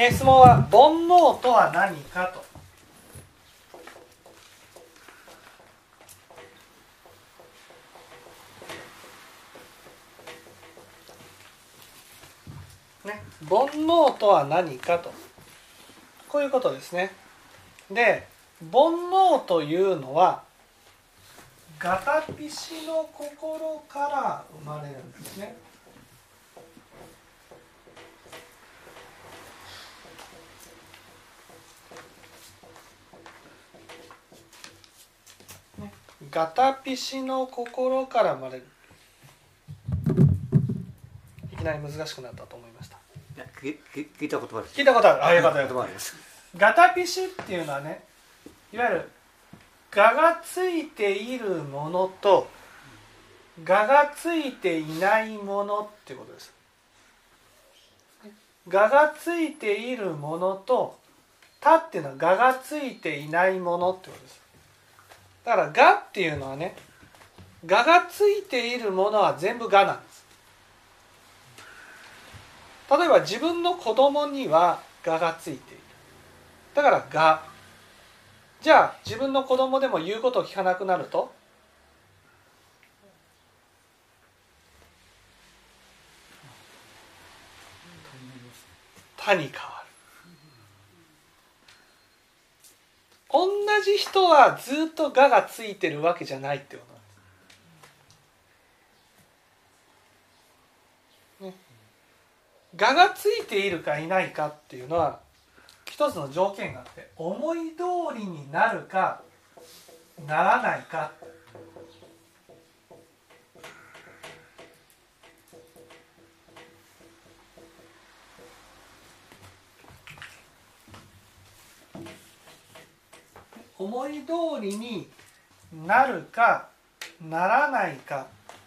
えー質問は煩悩とは何かと。ね煩悩とは何かと。こういうことですね。で煩悩というのはガタピシの心から生まれるんですね。ガタピシの心から生まれる。いきなり難しくなったと思いました。聞聞聞いたことある。聞いたことある。あよかったよかっすガタピシっていうのはねいわゆる蛾がついているものと蛾がついていないものっていうことです。蛾がついているものと他っていうのは蛾がついていないものってことですだから蛾っていうのはね蛾がついているものは全部蛾なんです。例えば自分の子供には蛾がついている。だからがじゃあ自分の子供でも言うことを聞かなくなると他に変わる同じ人はずっと「が」がついてるわけじゃないってことなんです。ね、ががついているかいないかっていうのは一つの条件があって思い通りになるかならないか思い通りになるかならないか。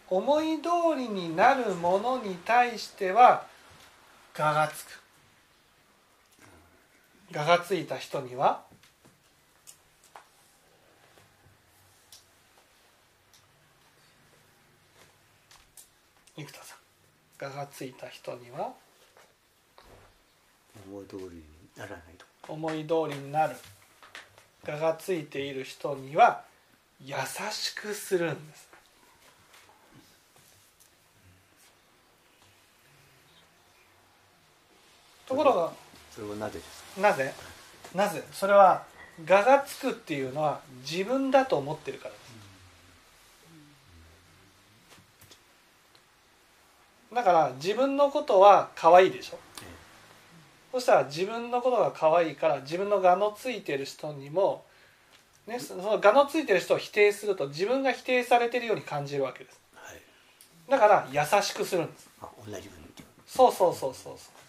思い通りになるものに対しては「が」がつく。ががついた人には生田さん。ががついた人には思い通りにならないと。思い通りになるががついている人には優しくするんです。ところがそれはなぜなぜ？なぜ？それは「が」がつくっていうのは自分だと思ってるからです。だから自分のことは可愛いでしょそしたら自分のことが可愛いから自分のがのついてる人にも、ね、そのがのついてる人を否定すると自分が否定されてるように感じるわけです。はい。だから優しくするんです。あ同じそうそうそうそうそう。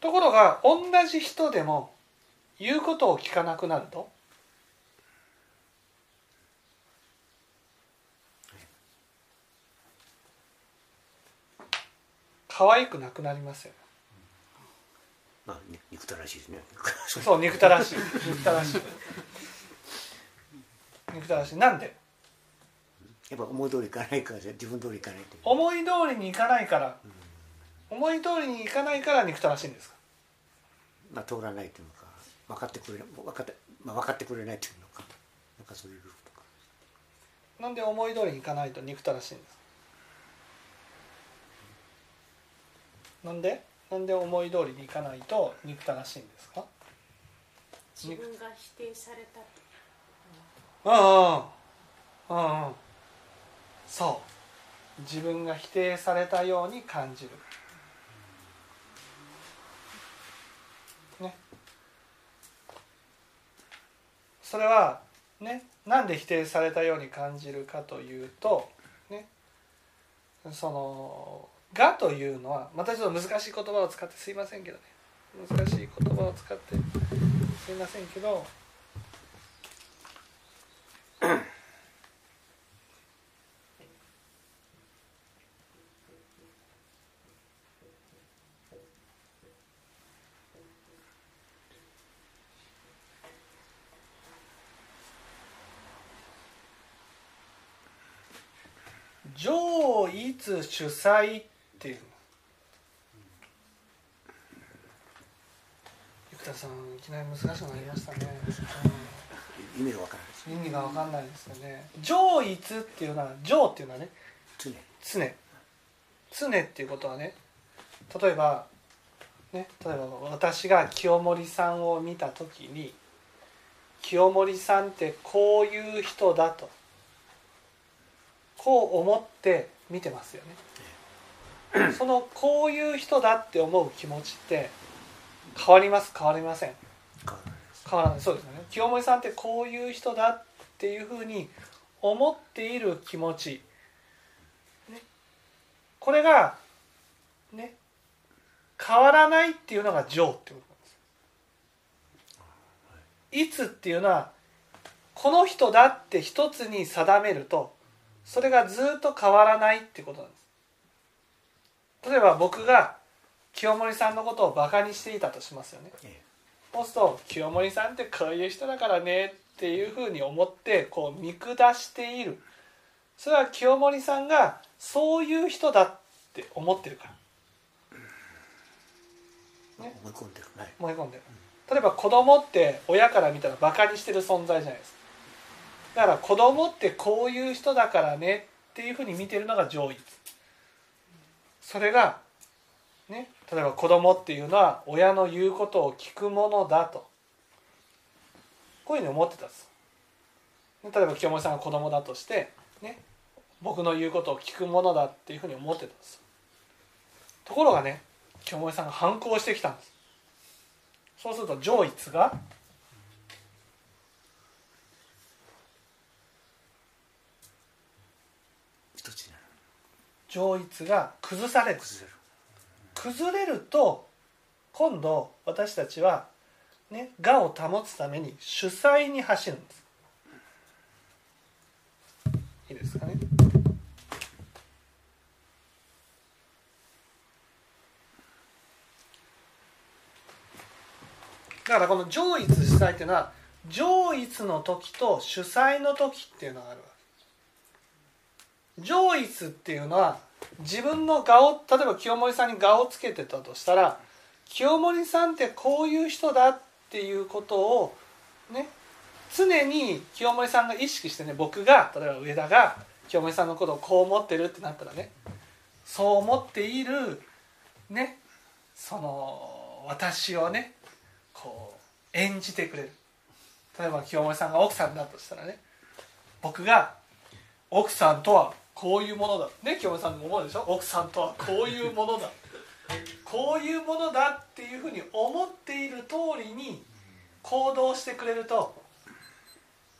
ところが同じ人でも言うことを聞かなくなると可愛くなくなりますよね。まあに憎たらしいですね。そう憎たらしい。憎たらしい。憎たらしい。なんで？やっぱ思い通りいかないからじゃ自分通りいかないという。思い通りにいかないから。思い通りにいかないから憎たらしいんですか？まあ通らないというのか。分かってくれ分かって,、まあ、分かってくれないというのか。なんかそういうとか。なんで思い通りにいかないと憎たらしいんですなんで？なんで思い通りにいかないと憎たらしいんですか？自分が否定されたと。うんうんうんうん。そう。自分が否定されたように感じる。ね。それはねなんで否定されたように感じるかというとね。その「が」というのはまたちょっと難しい言葉を使ってすいませんけどね。難しい言葉を使ってすいませんけど 上一主催っていう。生田さんいきなり難しくなりましたね、意味がわからない意味が分かんないですよね。上一っていうのは上っていうのはね常。に常。常っていうことはね例えばね例えば私が清盛さんを見た時に清盛さんってこういう人だとこう思って見てますよね そのこういう人だって思う気持ちって変わります？変わりません？変わらないそうですよね。清盛さんってこういう人だっていうふうに思っている気持ち、ね、これがね。変わらないっていうのが情ってことなんです。いつっていうのはこの人だって一つに定めるとそれがずっと変わらないってことなんです例えば僕が清盛さんのことをバカにしていたとしますよね。えそうすると清盛さんってこういう人だからねっていうふうに思ってこう見下している。それは清盛さんがそういう人だって思ってるから。えね。思い込んでるはい思い込んでる。例えば子供って親から見たらバカにしてる存在じゃないですか。だから子供ってこういう人だからねっていうふうに見てるのが上位それがね例えば子供っていうのは親の言うことを聞くものだと。こういうふうに思ってたんです。例えば清盛さんが子供だとしてね僕の言うことを聞くものだっていうふうに思ってたんです。ところがね清盛さんが反抗してきたんです。そうすると上一が一つになる上一が崩される崩れる。崩れると今度私たちはね我を保つために主催に走るんです。いいですかね？だからこの上一主催っていうのは上一の時と主催の時っていうのがあるわけ上一っていうのは自分の顔例えば清盛さんに顔をつけてたとしたら清盛さんってこういう人だっていうことをね常に清盛さんが意識してね僕が例えば上田が清盛さんのことをこう思ってるってなったらねそう思っているねその私をねこう演じてくれる。例えば清盛さんが奥さんだとしたらね僕が奥さんとはこういうものだ。ね清盛さんも思うでしょ？奥さんとはこういうものだ。こういうものだっていうふうに思っている通りに行動してくれると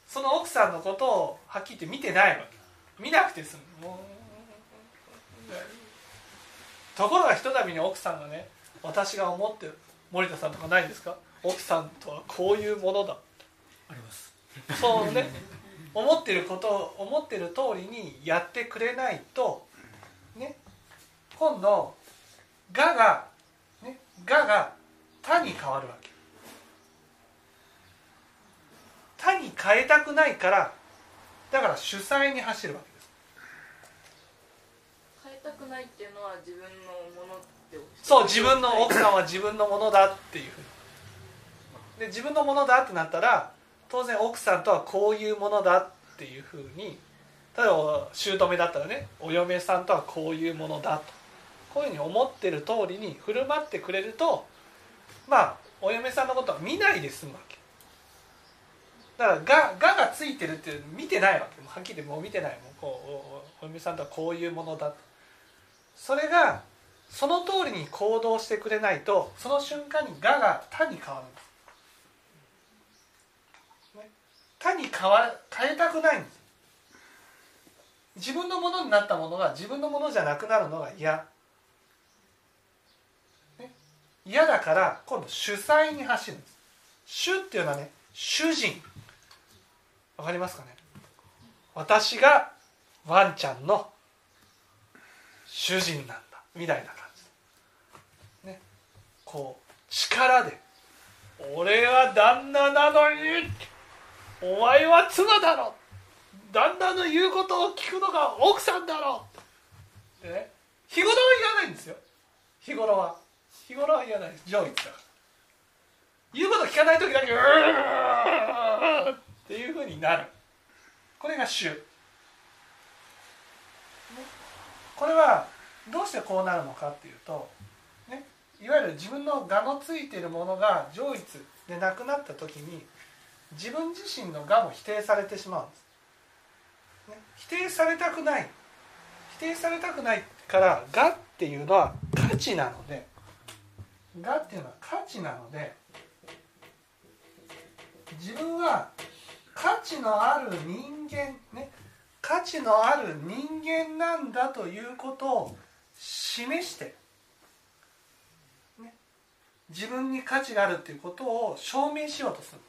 その奥さんのことをはっきり言って見てないわけ。見なくて済む。もうところがひとたびに奥さんがね私が思ってる森田さんとかないですか？奥さんとはこういうものだ。あります。そうね思ってることを思ってる通りにやってくれないとね今度「が」が「ね、が」が「他」に変わるわけ「他」に変えたくないからだから主催に走るわけです。変えたくないっていうのは自分のものってそう自分の奥さんは自分のものだっていうふうに。で自分のものだってなったら当然奥さんとはこういうものだっていうふうに例えば姑だったらねお嫁さんとはこういうものだと。こういうふうに思ってる通りに振る舞ってくれるとまあお嫁さんのことは見ないで済むわけ。だからが「が」がついてるっていうの見てないわけ。はっきりもう見てないもん。こうおおお嫁さんとはこういうものだと。それがその通りに行動してくれないとその瞬間に「が」が「他」に変わる。んですね他に変わ変えたくないんです。自分のものになったものが自分のものじゃなくなるのが嫌、嫌だから今度主催に走るんです。主っていうのはね主人。わかりますかね。私がワンちゃんの主人なんだ。みたいな感じね。こう力で「俺は旦那なのにお前は妻だろ。旦那の言うことを聞くのが奥さんだろ。でね日頃は言わないんですよ。日頃は。日頃は言わない。です上位だから。言うこと聞かない時だけうーっていうふうになる。これが主。これはどうしてこうなるのかっていうと、ね、いわゆる自分の我のついているものが上一でなくなった時に自分自身の我も否定されてしまうんです、ね、否定されたくない。否定されたくないから我っていうのは価値なので。我っていうのは価値なので自分は価値のある人間ね価値のある人間なんだということを示して、ね、自分に価値があるということを証明しようとする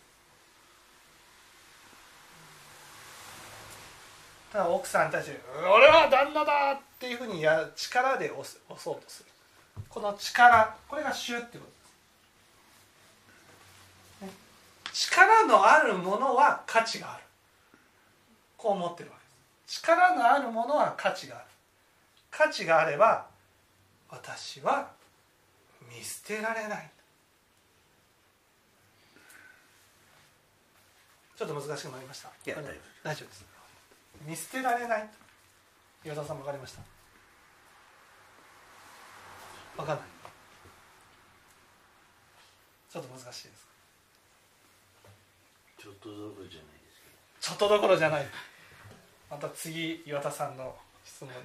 ただ奥さんに対して「俺は旦那だ!」っていうふうにや力で押す押そうとするこの力これが主ってことです、ね、力のあるものは価値がある。こう思ってるわけです。力のあるものは価値がある。価値があれば私は見捨てられない。ちょっと難しくなりました。いや大丈夫大丈夫です見捨てられない。岩田さん分かりました？分かんない。ちょっと難しいです。ちょっとどころじゃないですけど。ちょっとどころじゃないまた次岩田さんの質問に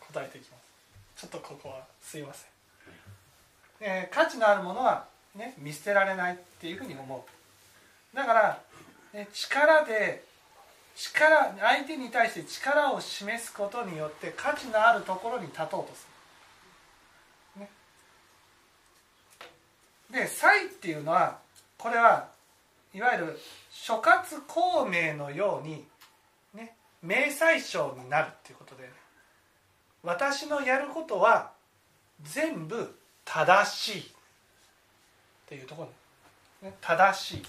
答えていきます。ちょっとここはすいません、えー価値のあるものは、ね、見捨てられないっていうふうに思う。だから、ね、力で力相手に対して力を示すことによって価値のあるところに立とうとする、ね、で才っていうのはこれはいわゆる諸葛孔明のように、ね、明細書になるっていうことで、私のやることは全部正しいっていうところ、ね、正しい。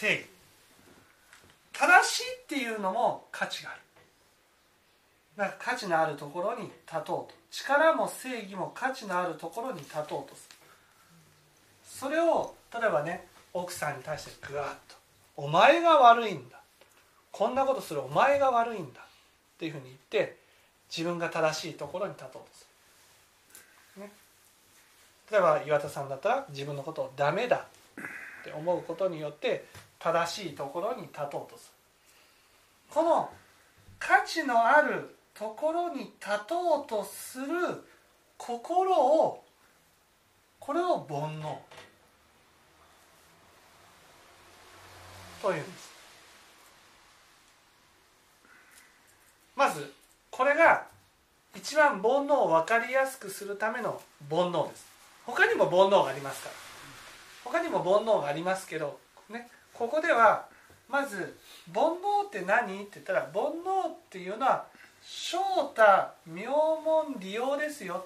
正義。正しいっていうのも価値がある。だから価値のあるところに立とうと。力も正義も価値のあるところに立とうとする。それを例えばね奥さんに対してグワッと「お前が悪いんだ」こんなことする。お前が悪いんだっていうふうに言って自分が正しいところに立とうとする、ね、例えば岩田さんだったら自分のことをダメだって思うことによって正しいところに立とうとする。この価値のあるところに立とうとする心をこれを煩悩。というんです。まずこれが一番煩悩を分かりやすくするための煩悩です。他にも煩悩がありますから。他にも煩悩がありますけどね。ここではまず煩悩って何？って言ったら煩悩っていうのは正太名門利用ですよ。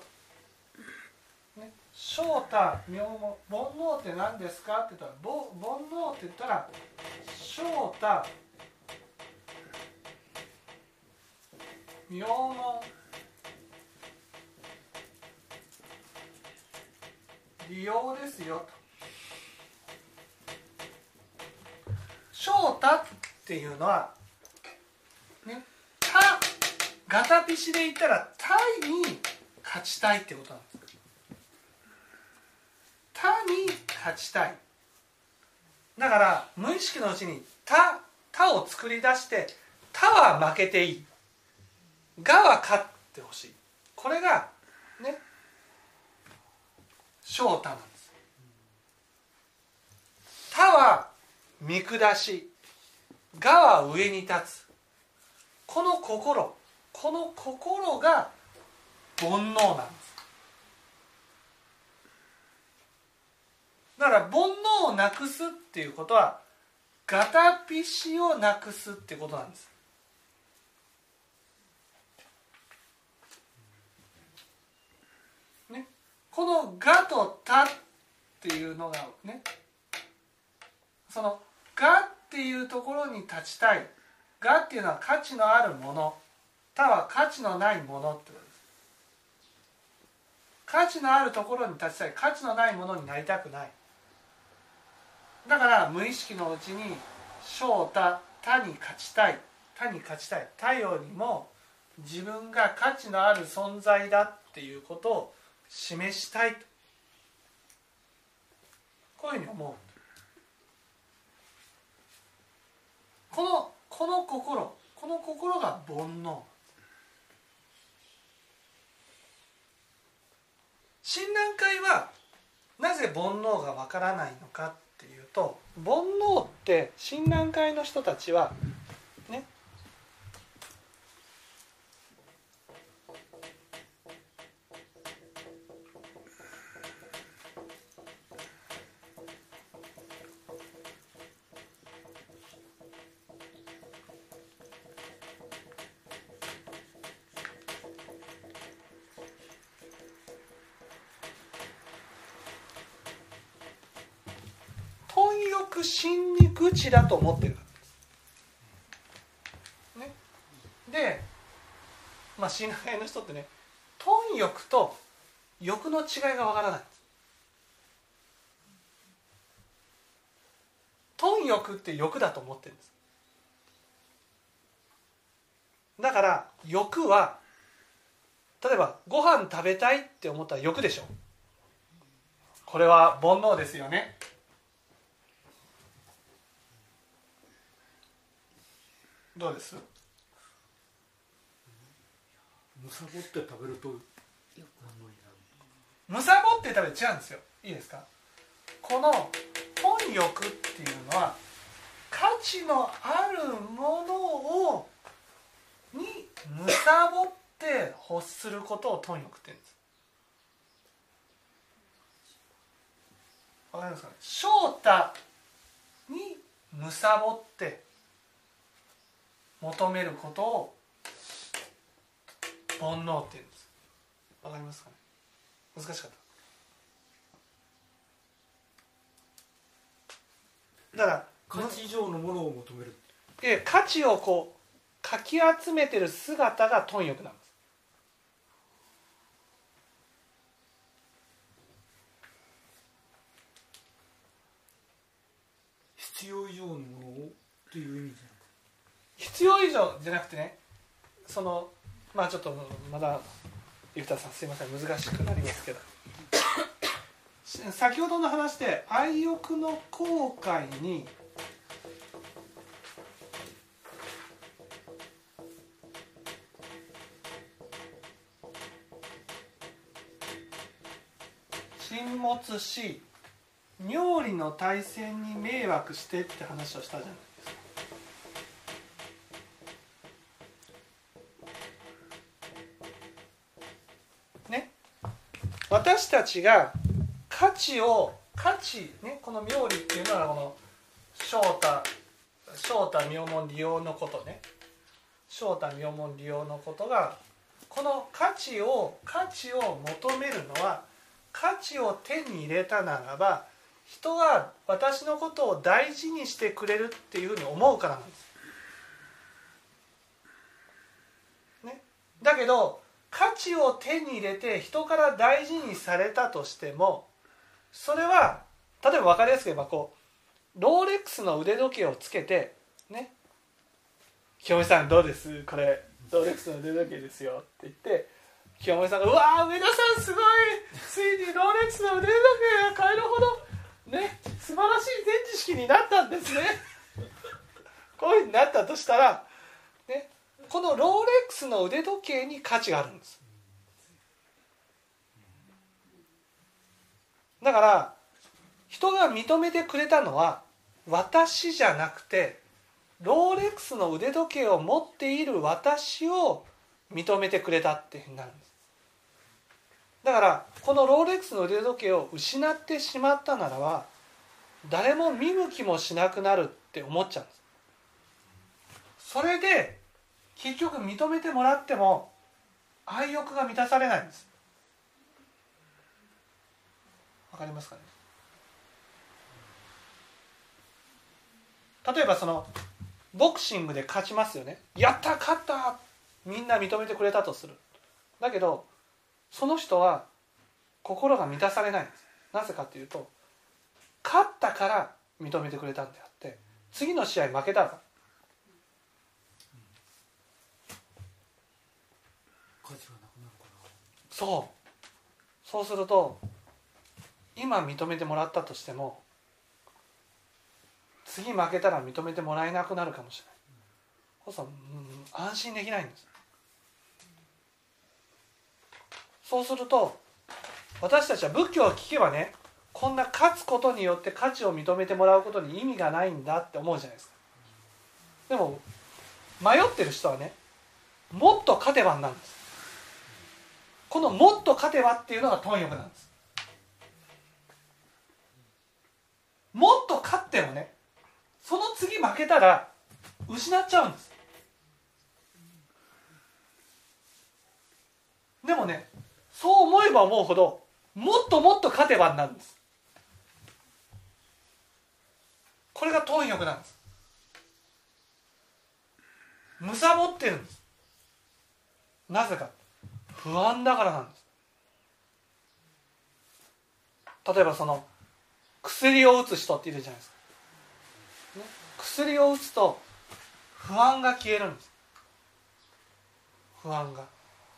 と、ね、正太名門煩悩って何ですか？って言ったら煩悩って言ったら正太名門利用ですよと。正太っていうのはね他ガタピシで言ったらタイに勝ちたいってことなんです他に勝ちたい。だから無意識のうちに他他を作り出して他は負けていい。がは勝ってほしい。これがね正太なんです。他は見下しがは上に立つ。この心この心が煩悩なんです。だから煩悩をなくすっていうことはガタピシをなくすってことなんです。ね。この「が」と「た」っていうのがねその「が」っていうところに立ちたい「が」っていうのは価値のあるもの「他は価値のないものってことです。価値のあるところに立ちたい。価値のないものになりたくない。だから無意識のうちに正他他に勝ちたい。他に勝ちたい。他よりも自分が価値のある存在だっていうことを示したいと。こういうふうに思うこのこの心この心が煩悩。親鸞会はなぜ煩悩がわからないのかっていうと煩悩って親鸞会の人たちは欲心に愚痴だと思ってるからです。ね、で、まあ親鸞の人ってね貪欲と欲の違いがわからない。貪欲って欲だと思ってるんです。だから欲は例えばご飯食べたいって思ったら欲でしょこれは煩悩ですよねどうです？むさぼって食べるとむさぼって食べる違うんですよ。いいですか？この本欲っていうのは価値のあるものをにむさぼって欲することを貪欲って言うんです。わかりますかね？正太にむさぼって求めることを煩悩って言うんです。わかりますかね？難しかった。だから価値以上のものを求める。え価値をこうかき集めてる姿が貪欲なんです。必要以上のものをという意味じ必要以上じゃなくてねそのまあちょっとまだ生田さんすいません難しくなりますけど。先ほどの話で愛欲の後悔に沈没し妙理の対戦に迷惑してって話をしたじゃない。私たちが価値を価値ねこの妙理っていうのはこの正太正太妙門利用のことね正太妙門利用のことがこの価値を価値を求めるのは価値を手に入れたならば人が私のことを大事にしてくれるっていうふうに思うからなんです。ね、だけど価値を手に入れて人から大事にされたとしてもそれは例えば分かりやすく言えばこうローレックスの腕時計をつけてね「清美さんどうです？これローレックスの腕時計ですよ」って言って清盛さんが「うわー上田さんすごい！ついにローレックスの腕時計が買えるほどね素晴らしい展示式になったんですね」こういうふうになったとしたら、このローレックスの腕時計に価値があるんです。だから人が認めてくれたのは私じゃなくてローレックスの腕時計を持っている私を認めてくれたっていうふうになるんです。だからこのローレックスの腕時計を失ってしまったならば誰も見向きもしなくなるって思っちゃうんです。それで結局認めてもらっても愛欲が満たされないんです。わかりますかね？例えばそのボクシングで勝ちますよね。やった勝った！みんな認めてくれたとする。だけどその人は心が満たされないんです。なぜかというと勝ったから認めてくれたんであって次の試合負けたら価値がなくなるかそう。そうすると今認めてもらったとしても次負けたら認めてもらえなくなるかもしれない。そうするとうん安心できないんです。そうすると私たちは仏教を聞けばねこんな勝つことによって価値を認めてもらうことに意味がないんだって思うじゃないですか。でも迷ってる人はねもっと勝てばになるんです。この「もっと勝てば」っていうのが貪欲なんです。もっと勝ってもねその次負けたら失っちゃうんです。でもねそう思えば思うほどもっともっと勝てばになるんです。これが貪欲なんです。むさぼってるんです。なぜか。不安だからなんです。例えばその薬を打つ人っているじゃないですか、ね、薬を打つと不安が消えるんです。不安が。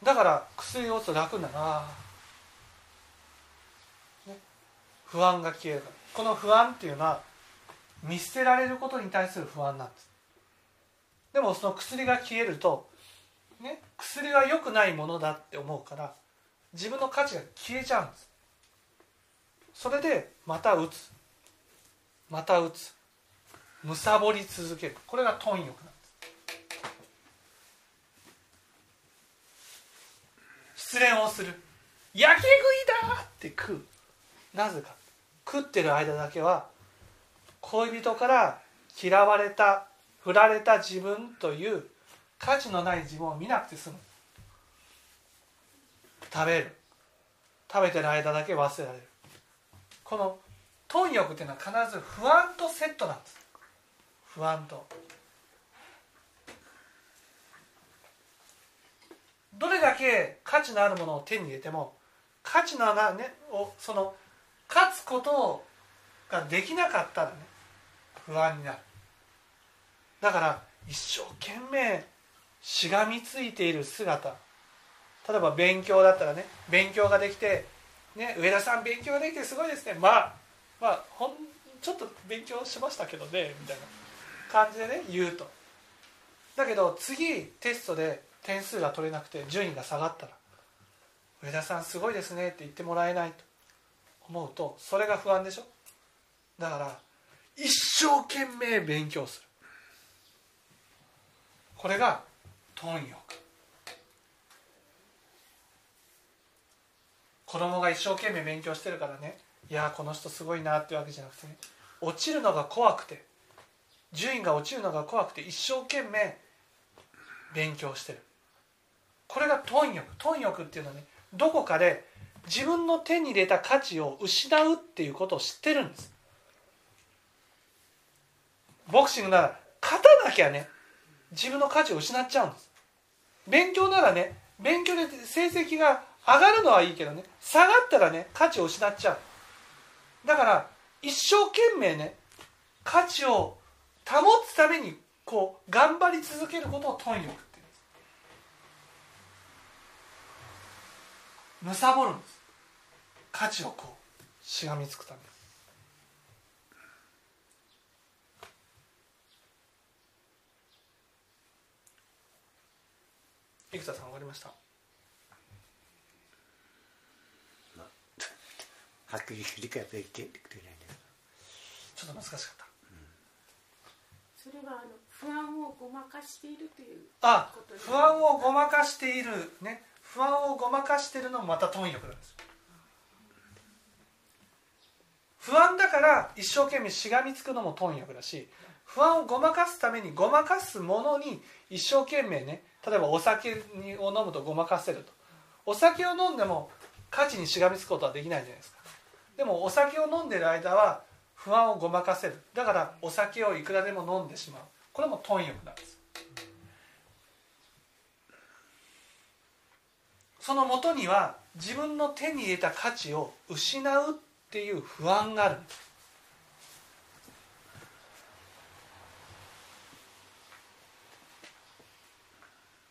だから薬を打つと楽になる。あ、ね、不安が消えるから。この不安っていうのは見捨てられることに対する不安なんです。でもその薬が消えるとね、薬は良くないものだって思うから自分の価値が消えちゃうんです。それでまた打つ。また打つ。むさぼり続ける。これが貪欲なんです。失恋をする。焼け食いだって食う。なぜか。食ってる間だけは恋人から嫌われた振られた自分という価値のない自分を見なくて済む。食べる。食べてる間だけ忘れられる。この貪欲っていうのは必ず不安とセットなんです。不安と。どれだけ価値のあるものを手に入れても価値のなねをその勝つことができなかったらね不安になる。だから一生懸命しがみついている姿。例えば勉強だったらね勉強ができて、ね、上田さん勉強ができてすごいですね。まあまあほんちょっと勉強しましたけどねみたいな。感じでね言うと。だけど次テストで点数が取れなくて順位が下がったら「上田さんすごいですね」って言ってもらえないと。思うとそれが不安でしょ。だから一生懸命勉強する。これが貪欲。子供が一生懸命勉強してるからね。いやこの人すごいなってわけじゃなくてね。落ちるのが怖くて。順位が落ちるのが怖くて一生懸命勉強してる。これが貪欲。貪欲っていうのはねどこかで自分の手に入れた価値を失うっていうことを知ってるんです。ボクシングなら勝たなきゃね自分の価値を失っちゃうんです。勉強ならね勉強で成績が上がるのはいいけどね下がったらね価値を失っちゃう。だから一生懸命ね価値を保つためにこう頑張り続けることを貪欲っていうんです貪るんです。価値をこうしがみつくために。生田さん終わりました？はっきり理解できてないんだけどちょっと難しかった。それはあの不安をごまかしているというあことに不安をごまかしているね。不安をごまかしているのもまた貪欲なんです。不安だから一生懸命しがみつくのも貪欲だし不安をごまかすためにごまかすものに一生懸命ね例えばお酒を飲むとごまかせると。お酒を飲んでも価値にしがみつくことはできないじゃないですか。でもお酒を飲んでる間は不安をごまかせる。だからお酒をいくらでも飲んでしまう。これも貪欲なんですそのもとには自分の手に入れた価値を失うっていう不安があるんです。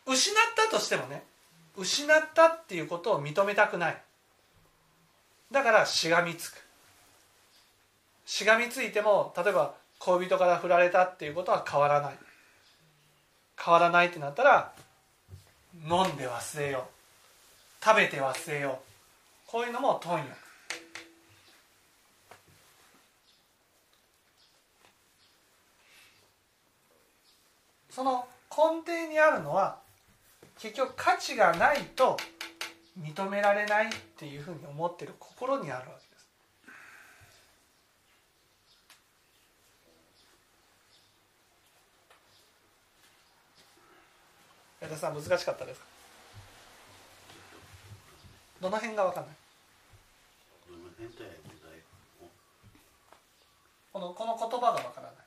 失ったとしてもね失ったっていうことを認めたくない。だからしがみつく。しがみついても例えば恋人から振られたっていうことは変わらない。変わらないってなったら飲んで忘れよう。食べて忘れよう。こういうのも貪欲その根底にあるのは結局価値がないと認められないっていうふうに思ってる心にあるわけです。矢田さん難しかったですか？どの辺が分かんない？このこの言葉が分からない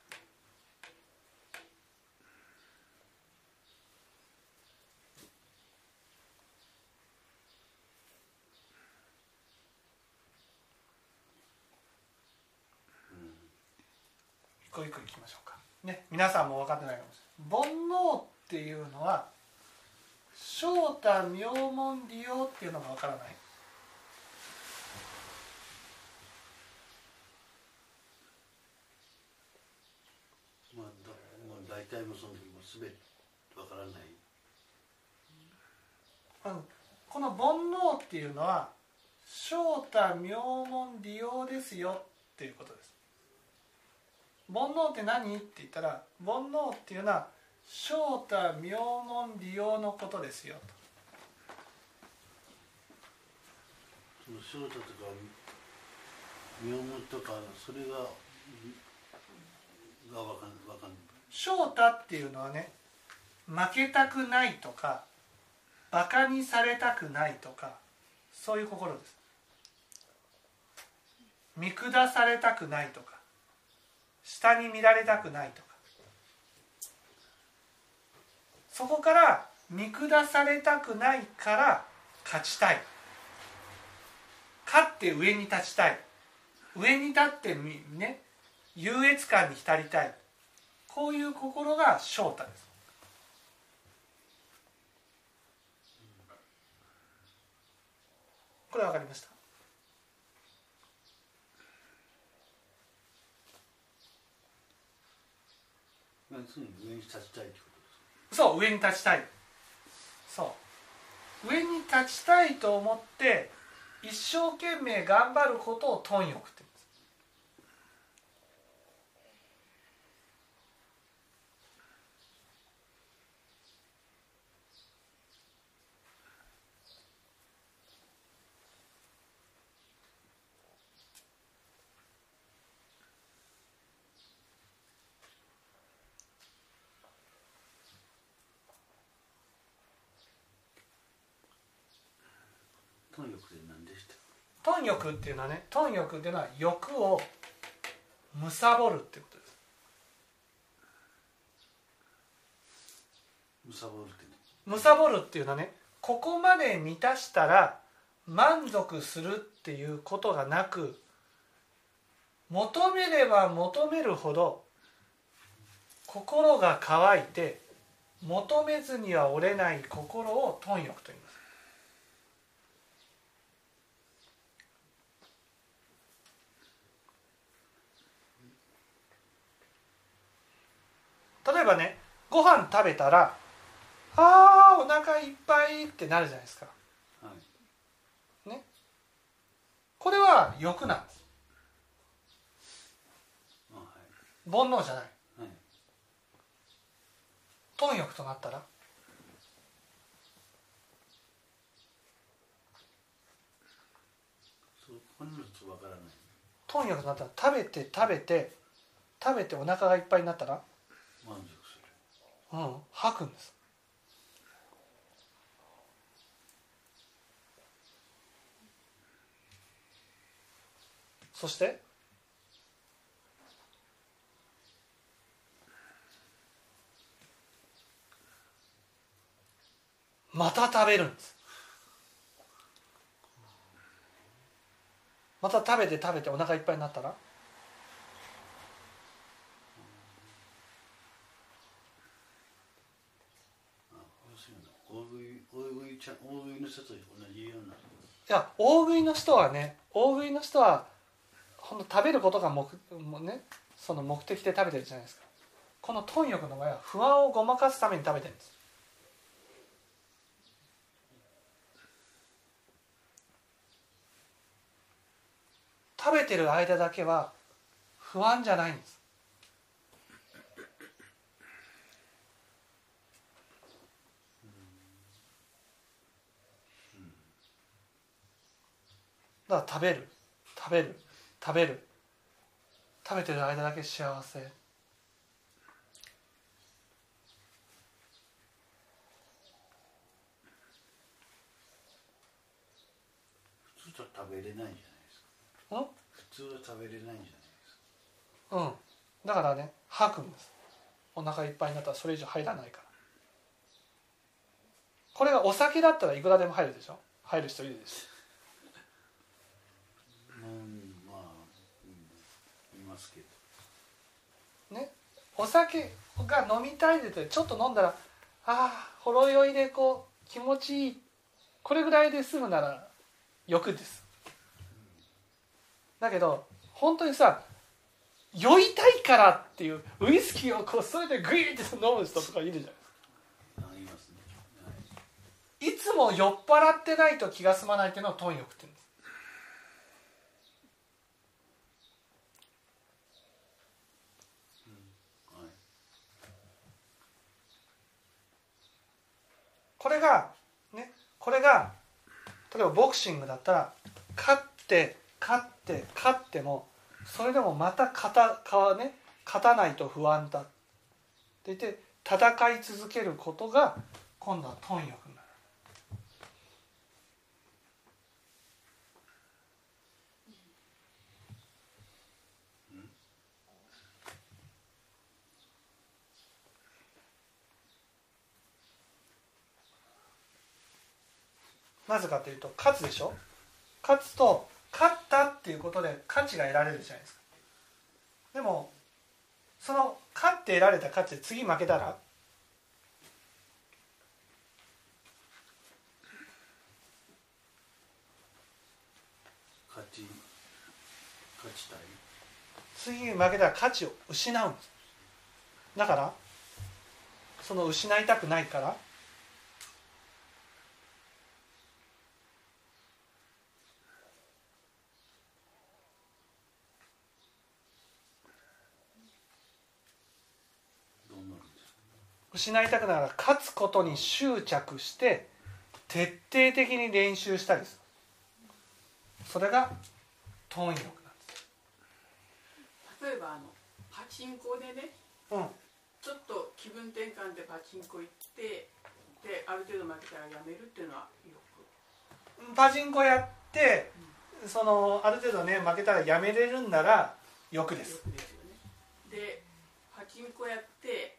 個一個いきましょうか。ね皆さんも分かってないかもしれない。煩悩っていうのは正太妙門利用っていうのが分からない。まあだ大体もその時も全てわからない。うん。この煩悩っていうのは正太妙門利用ですよっていうことです煩悩って何？って言ったら煩悩っていうのは正太妙門利用のことですよ。その翔太とか名門とかそれががわかんわかん。ない正太っていうのはね負けたくないとかバカにされたくないとかそういう心です。見下されたくないとか下に見られたくないとか。そこから見下されたくないから勝ちたい。勝って上に立ちたい。上に立ってね優越感に浸りたい。こういう心が正太です。これ分かりましたまあ常に上に立ちたいってことですそう上に立ちたいそう。上に立ちたいと思って一生懸命頑張ることを貪欲って言うんです貪欲で何でした貪欲っていうのはね貪欲っていうのは欲を貪るってことです。むさぼるって。ね貪るっていうのはねここまで満たしたら満足するっていうことがなく求めれば求めるほど心が乾いて求めずには折れない心を貪欲と言います例えばねご飯食べたらあーお腹いっぱいってなるじゃないですか。はい。これは欲なんです。あは煩悩じゃない。いはい。貪欲となったら。貪欲となったら食べて食べて食べてお腹がいっぱいになったらを吐くんです。そしてまた食べるんですまた食べて食べてお腹いっぱいになったらいちゃん大食いの人と同じようないや大食いの人はね大食いの人はほんと食べることが目もねその目的で食べてるじゃないですか。この貪欲の場合は不安をごまかすために食べてるんです。食べてる間だけは不安じゃないんです。だから食べる。食べる。食べる。食べてる間だけ幸せ。普通は食べれないじゃないですか。ん？普通は食べれないんじゃないですか。うん。だからね吐くんです。お腹いっぱいになったらそれ以上入らないから。これがお酒だったらいくらでも入るでしょ？入る人いるでしうんまあ、うん、いますけどょねお酒が飲みたいでてちょっと飲んだらああほろ酔いでこう気持ちいいこれぐらいで済むなら欲です。だけど本当にさ酔いたいからっていうウイスキーをこうそれでグイッて飲む人とかいるじゃないい。いつも酔っ払ってないと気が済まないっていうのを貪欲って言うんですはいこれがねこれが例えばボクシングだったら勝って勝って勝ってもそれでもまた勝たかね勝たないと不安だ。って言って戦い続けることが今度は貪欲になぜかというと勝つでしょ？勝つと勝ったっていうことで価値が得られるじゃないですか。でもその勝って得られた価値で次負けたら勝ち勝ちたい？次負けたら価値を失うんです。だからその失いたくないからどうなるんですか失いたくなら勝つことに執着して徹底的に練習したりする。それが貪欲なんです。例えばあのパチンコでねうん。ちょっと気分転換でパチンコ行ってである程度負けたらやめるっていうのはよく。パチンコやってそのある程度ね負けたらやめれるんなら欲でよすくですよね。でパチンコやって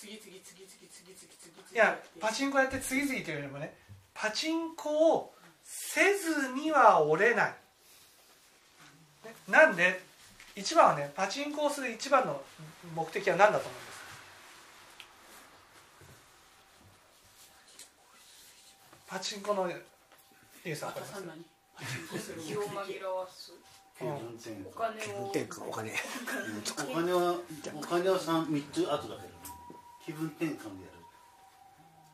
次々次々次々次々いやパチンコやって次々というよりもねパチンコをせずには折れない、ねなんで一番はねパチンコをする一番の目的は何だと思うんですパチンコのリュウさん。お換金お金。お金はお金は三三つ後だけど気分転換でやる。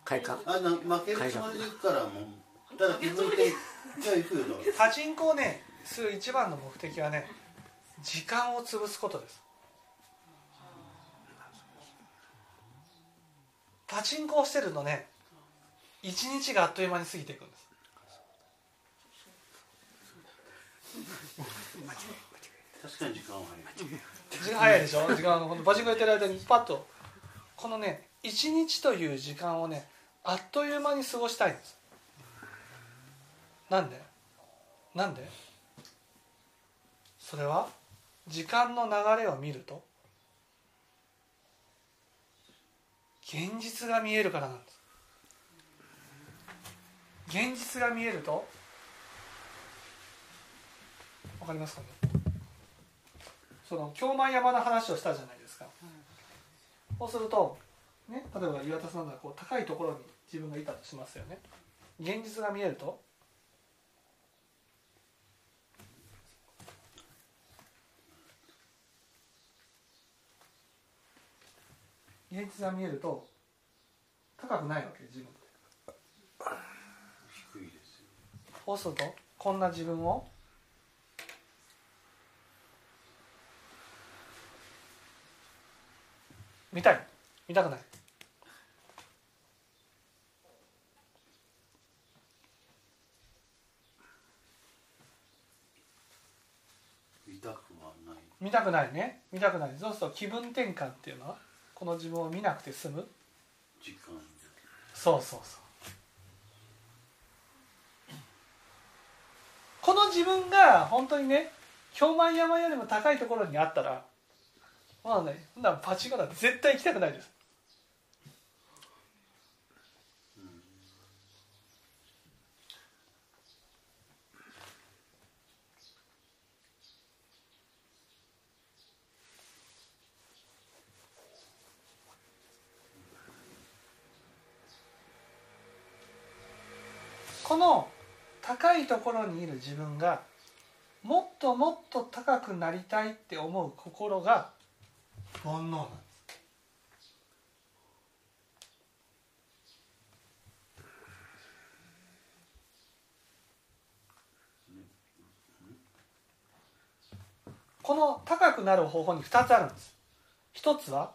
快感あな負けるつもりでいくからもうただ気分転じゃあ行くよパチンコをねする一番の目的はね時間を潰すことです。パチンコをしてるとね一日があっという間に過ぎていくんです。確かに時間は早い。時間早いでしょ？時間このパチンコやってる間にパッとこのね一日という時間をねあっという間に過ごしたいんです。なんで？なんで？それは時間の流れを見ると現実が見えるからなんです。現実が見えるとわかりますかね？その京満山の話をしたじゃないですか、そうすると、ね、例えば岩田さんがこう高いところに自分がいたとしますよね。現実が見えると現実が見えると高くないわけ自分低いですよ。そうするとこんな自分を見たい。見たくない。見たくはない。見たくないね。見たくない。そうすると気分転換っていうのはこの自分を見なくて済む。時間で。そうそうそう。この自分が本当にね京満山よりも高いところにあったらまあねそんなパチンコなんて絶対行きたくないです。この高いところにいる自分がもっともっと高くなりたいって思う心が煩悩なんです。この高くなる方法に2つあるんです。一つは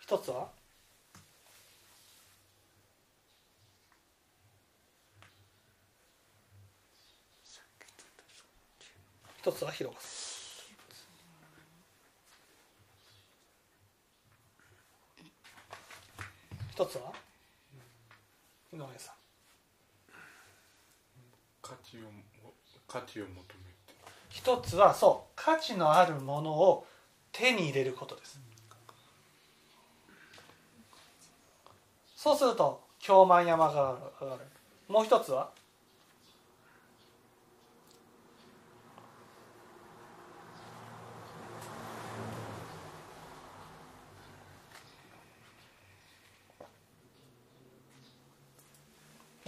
一つは一つは広が一つは？井上さん。価値を価値を求めて。一つはそう。価値のあるものを手に入れることです。そうすると京満山が上がる。もう一つは？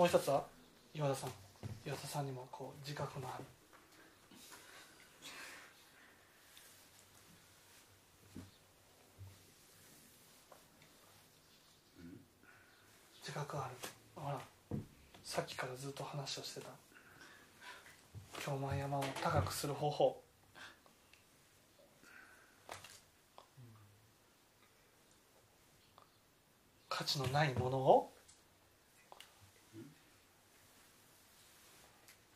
もう一つは？岩田さん。岩田さんにもこう自覚のある。自覚ある。ほら。さっきからずっと話をしてた。京満山を高くする方法。価値のないものを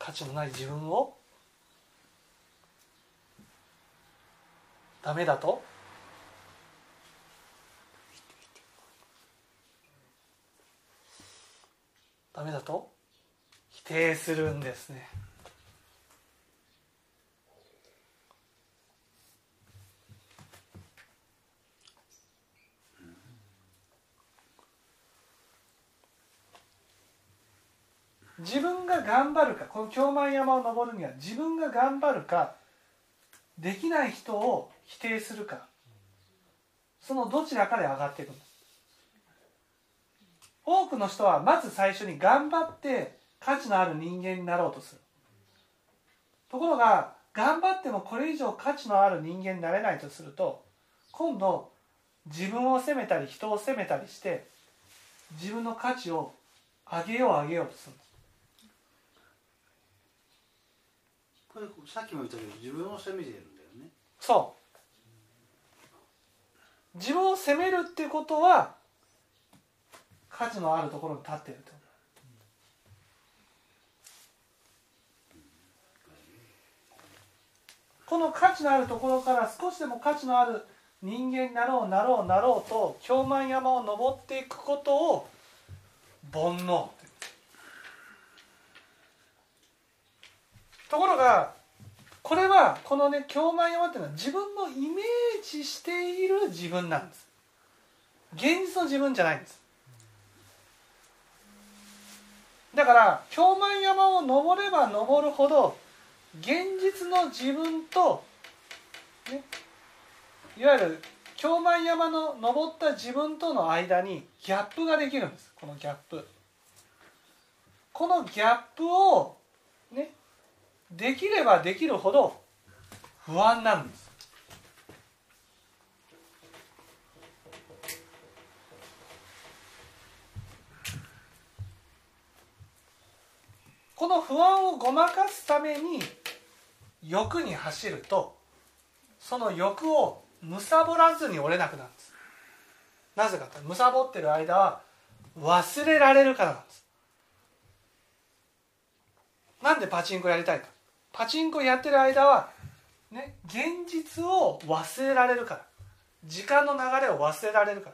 価値のない自分をダメだと？ダメだと？否定するんですね。自分が頑張るかこの京満山を登るには自分が頑張るかできない人を否定するか。そのどちらかで上がっていくんです多くの人はまず最初に頑張って価値のある人間になろうとする。ところが頑張ってもこれ以上価値のある人間になれないとすると今度自分を責めたり人を責めたりして自分の価値を上げよう上げようとする。んですこれさっきも言ったけど自分を責めてるんだよね。そう。自分を責めるっていうことは価値のあるところに立ってると。この価値のあるところから少しでも価値のある人間になろうなろうなろうと京満山を登っていくことを煩悩。ところがこれはこのね京満山っていうのは自分のイメージしている自分なんです。現実の自分じゃないんです。だから京満山を登れば登るほど現実の自分と、ね、いわゆる京満山の登った自分との間にギャップができるんです。このギャップ。このギャップをねできればできるほど不安なんです。この不安をごまかすために欲に走るとその欲を貪らずに折れなくなるんです。なぜかと貪ってる間は忘れられるからなんです。なんでパチンコやりたいか。パチンコやってる間はね現実を忘れられるから。時間の流れを忘れられるか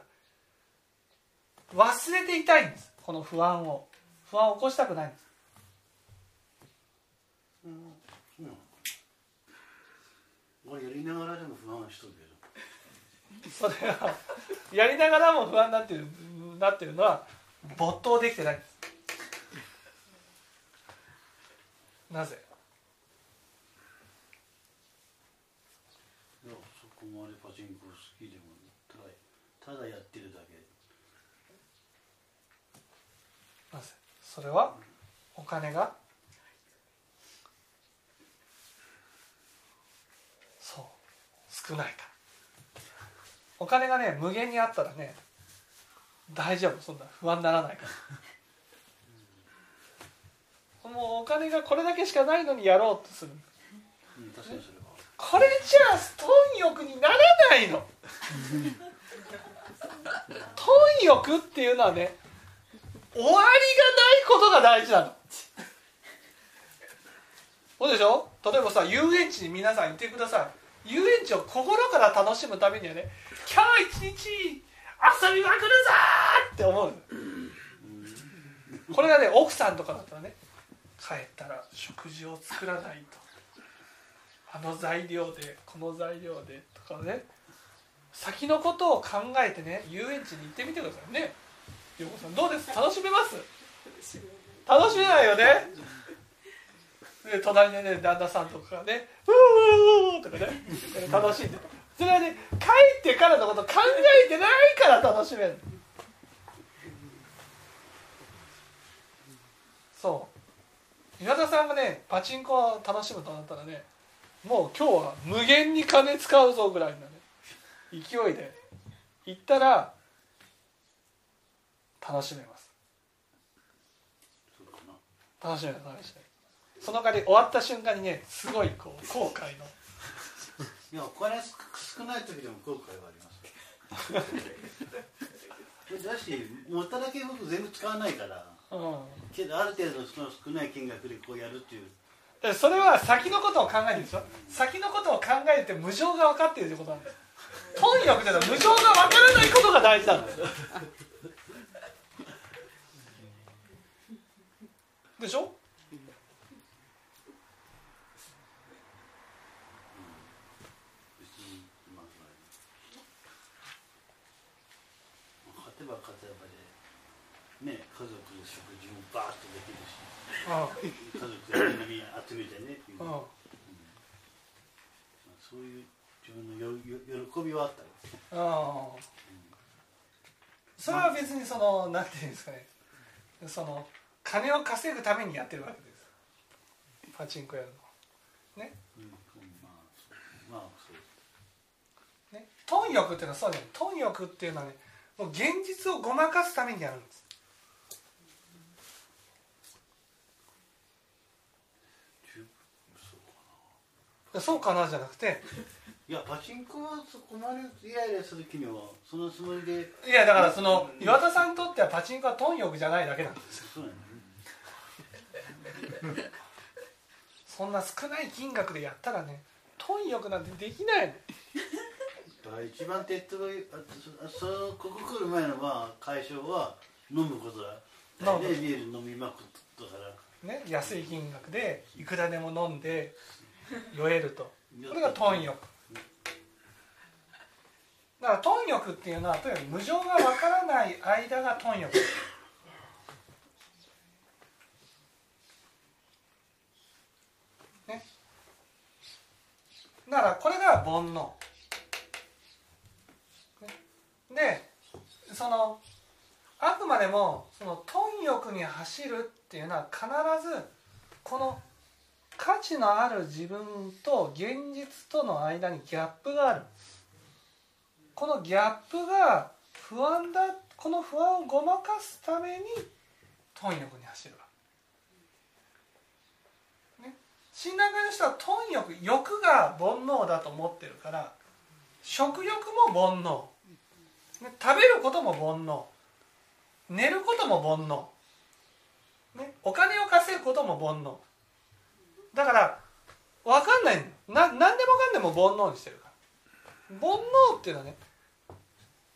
ら。忘れていたいんです。この不安を。不安を起こしたくないんです。そうなの俺やりながらでも不安はしとるけどそれはやりながらも不安になってるなってるのは没頭できてないんです。なぜいやそこまでパチンコ好きでもただただやってるだけ。なぜそれはお金がそう少ないから。お金がね無限にあったらね大丈夫そんな不安にならないから。もうお金がこれだけしかないのにやろうとする。うんこれじゃあ貪欲にならないの 貪欲っていうのはね終わりがないことが大事なの。そうでしょ？例えばさ遊園地に皆さん行ってください。遊園地を心から楽しむためにはね今日一日遊びまくるぞーって思うこれがね奥さんとかだったらね帰ったら食事を作らないと。あの材料でこの材料でとかね。先のことを考えてね遊園地に行ってみてくださいね。陽子さんどうです？楽しめます？楽しめない。よね。で隣でね旦那さんとかがね「うー」とかね楽しんでそれはね帰ってからのこと考えてないから楽しめるそう。岩田さんがねパチンコを楽しむとなったらねもう今日は無限に金使うぞぐらいのね勢いで行ったら楽しめます。楽しめる楽しめる。その代わり終わった瞬間にねすごいこう 後悔の。いやお金少ない時でも後悔はあります だし持っただけ僕全部使わないからうん。けどある程度その少ない金額でこうやるっていう。でそれは先のことを考えてるでしょ先のことを考えて無常が分かっているということなんです貪欲じゃない無常が分からないことが大事なん。ですでしょね家族の食事もバーッとできるしう家族でエネルギー集めてねっていう、ん、まあうん、そういう自分のよよ喜びはあったよ。ああそれは別にそのなんていうんですかね。その金を稼ぐためにやってるわけです。パチンコやるのは。ね。うん、うん、まあそう。まあそう。ね。貪欲っていうのはそうじゃない。貪欲っていうのはねもう現実をごまかすためにやるんです。そうかなじゃなくていやパチンコはそこまでイライラする気にはそのつもりで。いやだからその岩田さんにとってはパチンコは貪欲じゃないだけなんですよ。そうやねそんな少ない金額でやったらね貪欲なんてできないの。だから一番手っ取りあそそのここ来る前のまあ解消は飲むことだ。でビール飲みまくったから。ね安い金額でいくらでも飲んで酔えると。これが貪欲だから貪欲っていうのはとにかく無常がわからない間が貪欲。ね。だからこれが煩悩。ね。でそのあくまでもその貪欲に走るっていうのは必ずこの価値のある自分と現実との間にギャップがある。んですこのギャップが不安だこの不安をごまかすために貪欲に走るわ。け、ね、診断会の人は貪欲欲が煩悩だと思ってるから食欲も煩悩、ね、食べることも煩悩。寝ることも煩悩、ね、お金を稼ぐことも煩悩。だから分かんない。な何でもかんでも煩悩にしてるから。煩悩っていうのはね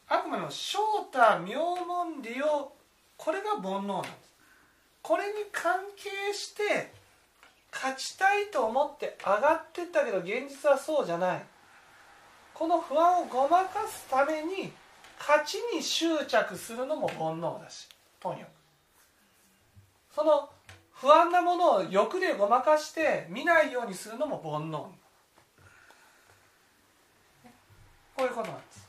あくまでも正太名門利用これが煩悩なんです。これに関係して勝ちたいと思って上がってったけど現実はそうじゃない。この不安をごまかすために勝ちに執着するのも煩悩だし。貪欲。その不安なものを欲でごまかして見ないようにするのも煩悩。こういうことなんです。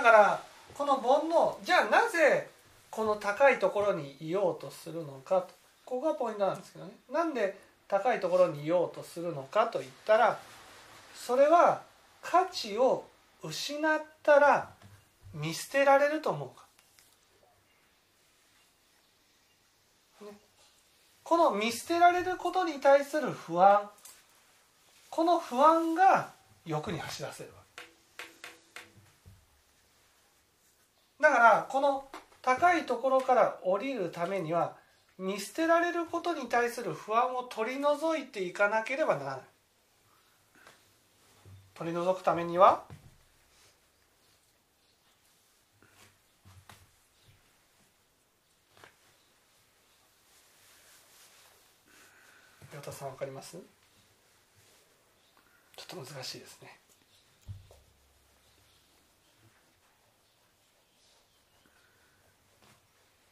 だからこの煩悩じゃあなぜこの高いところにいようとするのかここがポイントなんですけどね。なんで高いところにいようとするのかといったらそれは価値を失ったら見捨てられると思うか、この見捨てられることに対する不安この不安が欲に走らせるわだからこの高いところから降りるためには見捨てられることに対する不安を取り除いていかなければならない。取り除くためには岩田さん分かります？ちょっと難しいですね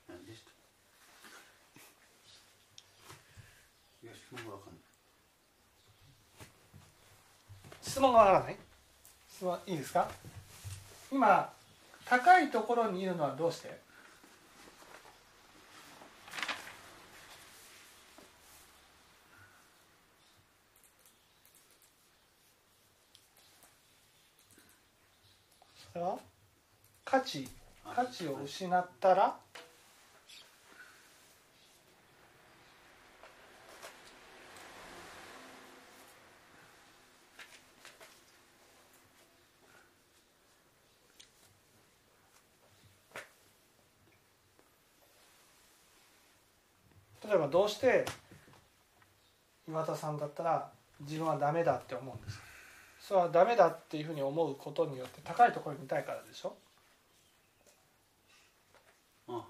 何でしたいや質問がわからない？質問いいですか？今高いところにいるのはどうして？価値価値を失ったら？どうして岩田さんだったら自分はダメだって思うんですか？それはダメだっていうふうに思うことによって高いところにいたいからでしょ？あ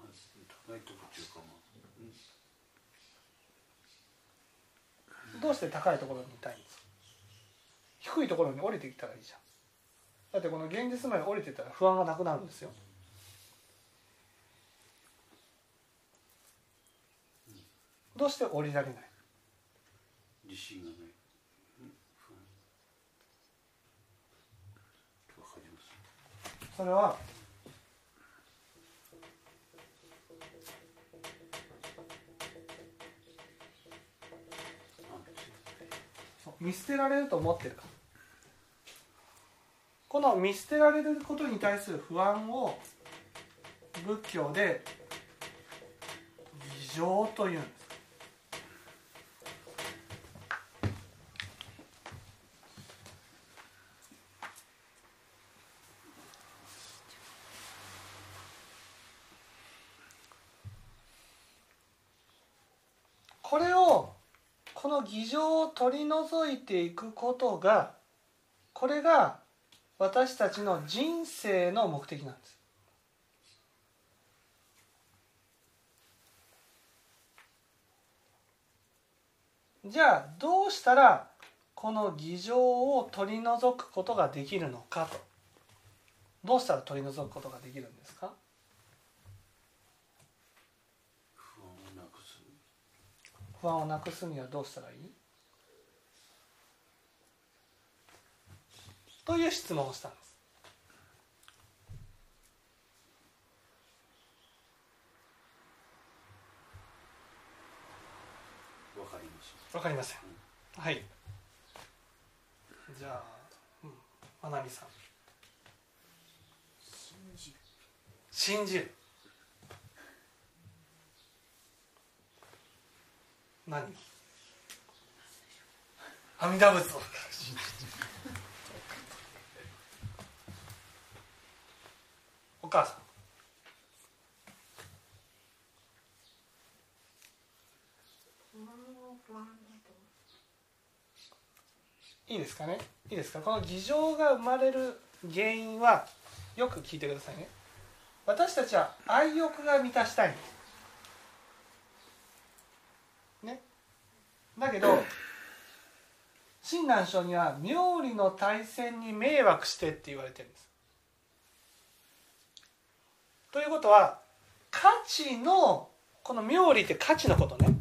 高いとこっていうかまあ。どうして高いところにいたいんですか？低いところに降りてきたらいいじゃん。だってこの現実まで降りてたら不安がなくなるんですよどうして降りられない？自信がない。それは見捨てられると思ってるか？らこの見捨てられることに対する不安を仏教で異常というんですこれをこの偽情を取り除いていくことがこれが私たちの人生の目的なんです。じゃあどうしたらこの偽情を取り除くことができるのかと。どうしたら取り除くことができるんですか不安をなくす不安をなくすにはどうしたらいい？という質問をしたんです。わかりましわかりません。はい。じゃあ、うん、まなみさん。信じる。信じる何？阿弥陀仏。をお母さん。いいですかね？いいですか？この偽情が生まれる原因はよく聞いてくださいね。私たちは愛欲が満たしたい。んですねだけど親鸞聖には妙理の大戦に迷惑してって言われてるんです。ということは価値のこの妙理って価値のことね。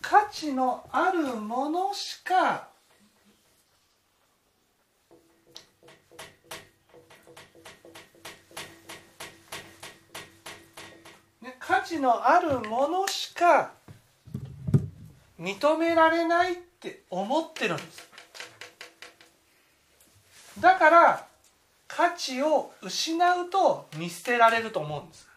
価値のあるものしか、価値のあるものしか認められないって思ってるんです。だから価値を失うと見捨てられると思うんです。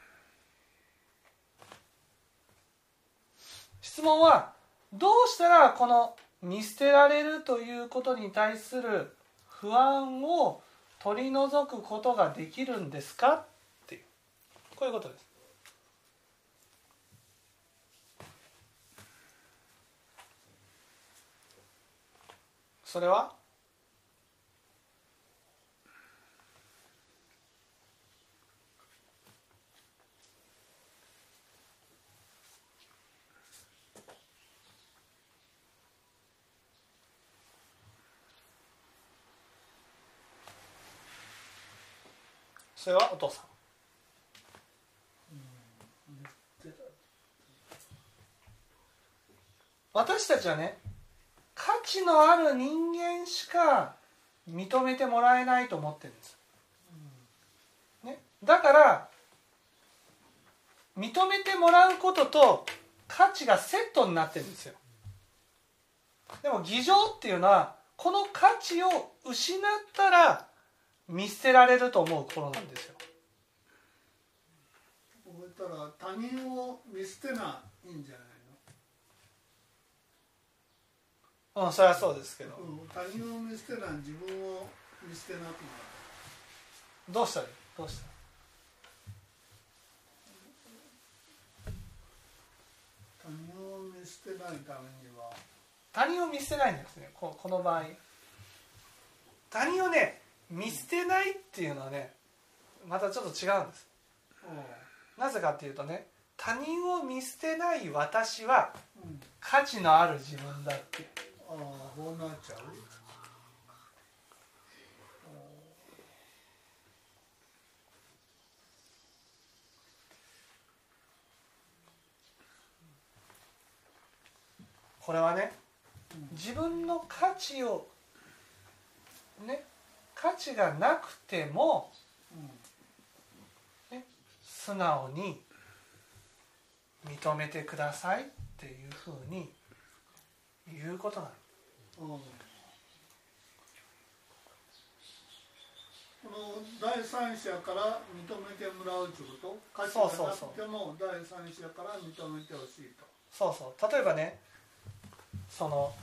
質問はどうしたらこの見捨てられるということに対する不安を取り除くことができるんですかっていう。こういうことです。それは？それは？お父さん。私たちはね価値のある人間しか認めてもらえないと思ってるんです、ね、だから認めてもらうことと価値がセットになってるんですよ。でも偽情っていうのはこの価値を失ったら見捨てられると思う頃なんですよ。覚えたら他人を見捨てないんじゃない？うんそれはそうですけど。の、うん、他人を見捨てない自分を見捨てなくなる。どうしたらいい？どうした？ら他人を見捨てないためには。他人を見捨てないんですね。ここの場合。他人をね見捨てないっていうのはねまたちょっと違うんです。なぜかっていうとね他人を見捨てない私はうん、価値のある自分だってああこうなっちゃう？これはね自分の価値をね価値がなくてもうん。素直に認めてくださいっていうふうに言うことなんですうんこの第三者から認めてもらうってこと？価値がなくても第三者から認めてほしいと。そうそう。例えばねその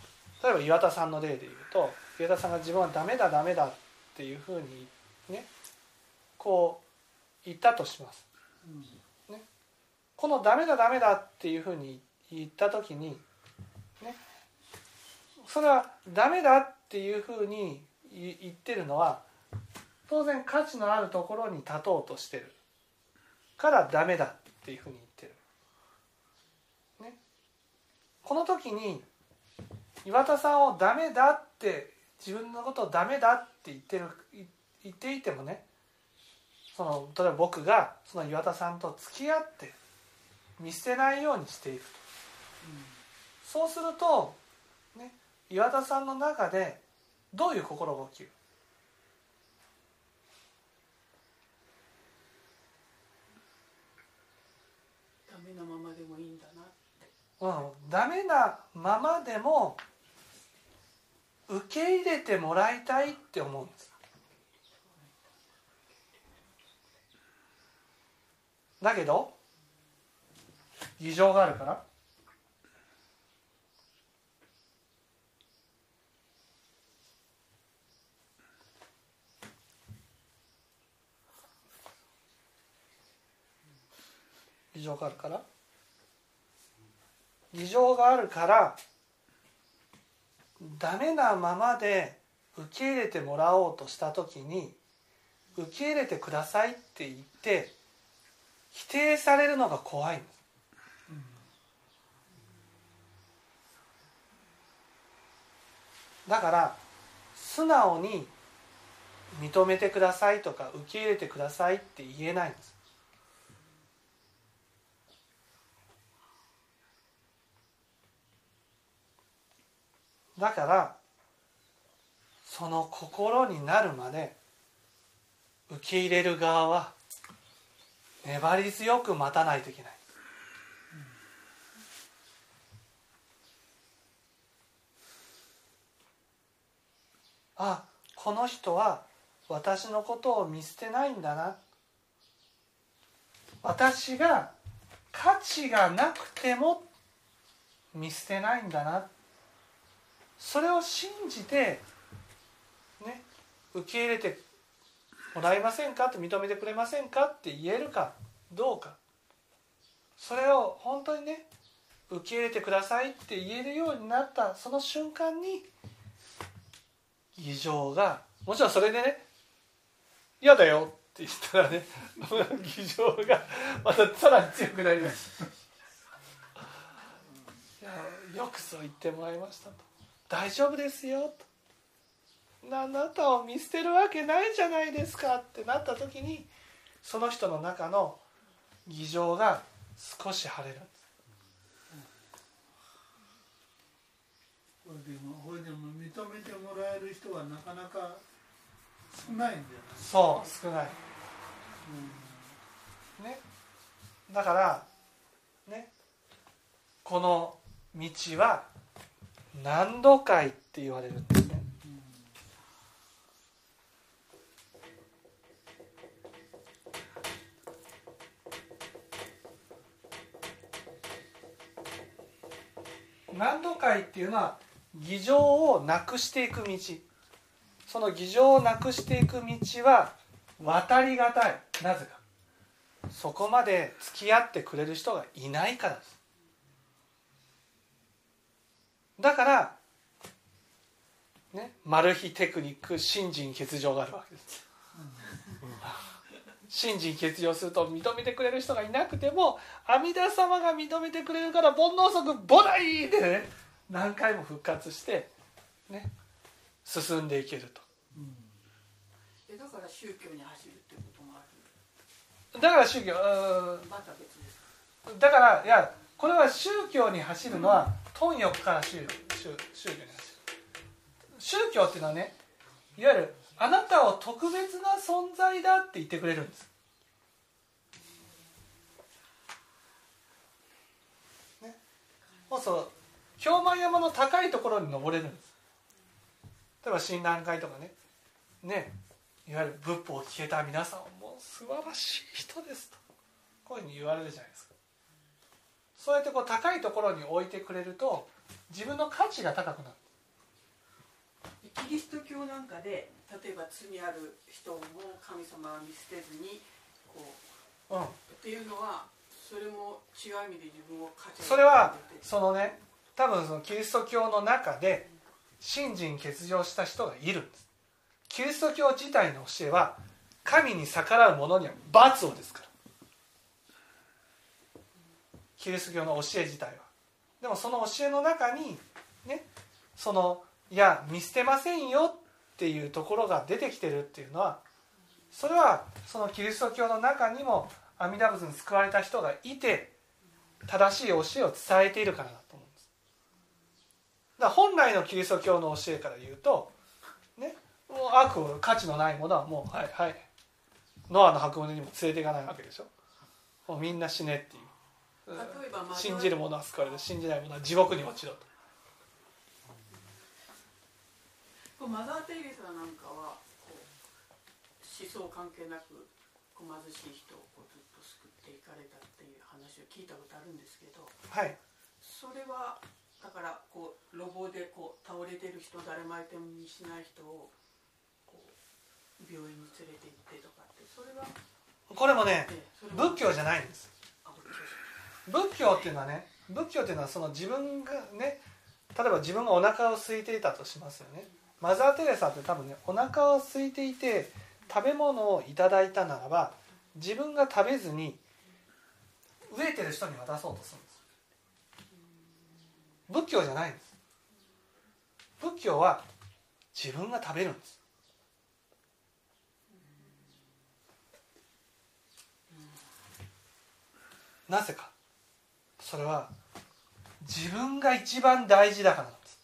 例えば岩田さんの例で言うと岩田さんが自分はダメだダメだっていうふうにねこう言ったとします。うん。このダメだダメだっていうふうに言った時にねそれはダメだっていうふうに言言ってるのは当然価値のあるところに立とうとしてる。からダメだっていうふうに言ってる。ね、この時に岩田さんをダメだって自分のことをダメだって言ってる言っていてもねその例えば僕がその岩田さんと付き合って見捨てないようにしていると、そうすると、ね、岩田さんの中でどういう心が起きるダメなままでもいいんだなうん、ダメなままでも受け入れてもらいたいって思うんです。だけど事情があるから事情があるから？事情があるからダメなままで受け入れてもらおうとした時に受け入れてくださいって言って否定されるのが怖いんです。だから素直に認めてくださいとか受け入れてくださいって言えないんです。だからその心になるまで受け入れる側は粘り強く待たないといけない。あこの人は私のことを見捨てないんだな。私が価値がなくても見捨てないんだな。それを信じてね受け入れてもらえませんかって認めてくれませんかって言えるかどうかそれを本当にね受け入れてくださいって言えるようになったその瞬間に議場がもちろんそれでね「嫌だよ」って言ったらね 議場がまたさらに強くなります。いやよくそう言ってもらいましたと大丈夫ですよと。あなたを見捨てるわけないじゃないですかってなった時にその人の中の議場が少し晴れる。んですこれでもこれでも認めてもらえる人はなかなか少ないんじゃない？そう少ない。ね。だからね。この道は何度会って言われるんですね。何度会っていうのは議場をなくしていく道。その議場をなくしていく道は渡りがたい。なぜか。そこまで付き合ってくれる人がいないからです。だからねマル秘テクニック信心欠如があるわけです。信心欠如すると認めてくれる人がいなくても阿弥陀様が認めてくれるから煩悩即菩提でね何回も復活してね進んでいけると。えだから宗教に走るっていうこともあるだから宗教うん。また別です。だからいやこれは宗教に走るのは貪欲から宗宗宗教に走る宗教っていうのはねいわゆるあなたを特別な存在だって言ってくれるんです、ね、もうそう京満山の高いところに登れるんです。例えば親鸞会とかね。ね。いわゆる仏法を聞けた皆さんはもう素晴らしい人ですと。こういうふうに言われるじゃないですか。そうやってこう高いところに置いてくれると自分の価値が高くなる。キリスト教なんかで例えば罪ある人も神様は見捨てずにこううんっていうのはそれも違う意味で自分を価値それはそのね多分そのキリスト教の中で信心欠如した人がいるんです。キリスト教自体の教えは神に逆らう者には罰をですからキリスト教の教え自体は。でもその教えの中にねそのいや見捨てませんよっていうところが出てきてるっていうのはそれはそのキリスト教の中にも阿弥陀仏に救われた人がいて正しい教えを伝えているからだと思うんです。だ本来のキリスト教の教えから言うとねもう悪価値のないものはもうはいはい。ノアの箱舟にも連れていかないわけでしょ。もうみんな死ねっていう。例えば信じる者は救われる。信じない者は地獄に落ちろと。こうマザー・テレサなんかはこう思想関係なく貧しい人をこうずっと救っていかれたっていう話を聞いたことあるんですけどはい。それはだからこう路傍でこう倒れてる人誰も相手にしない人をこう病院に連れて行ってとかってそれは、これもね仏教じゃないんです仏教っていうのはね仏教っていうのはその自分がね例えば自分がお腹を空いていたとしますよね。マザー・テレサって多分ねお腹を空いていて食べ物をいただいたならば自分が食べずに飢えてる人に渡そうとするんです。仏教じゃないんです。仏教は自分が食べるんです。なぜか。それは自分が一番大事だからです。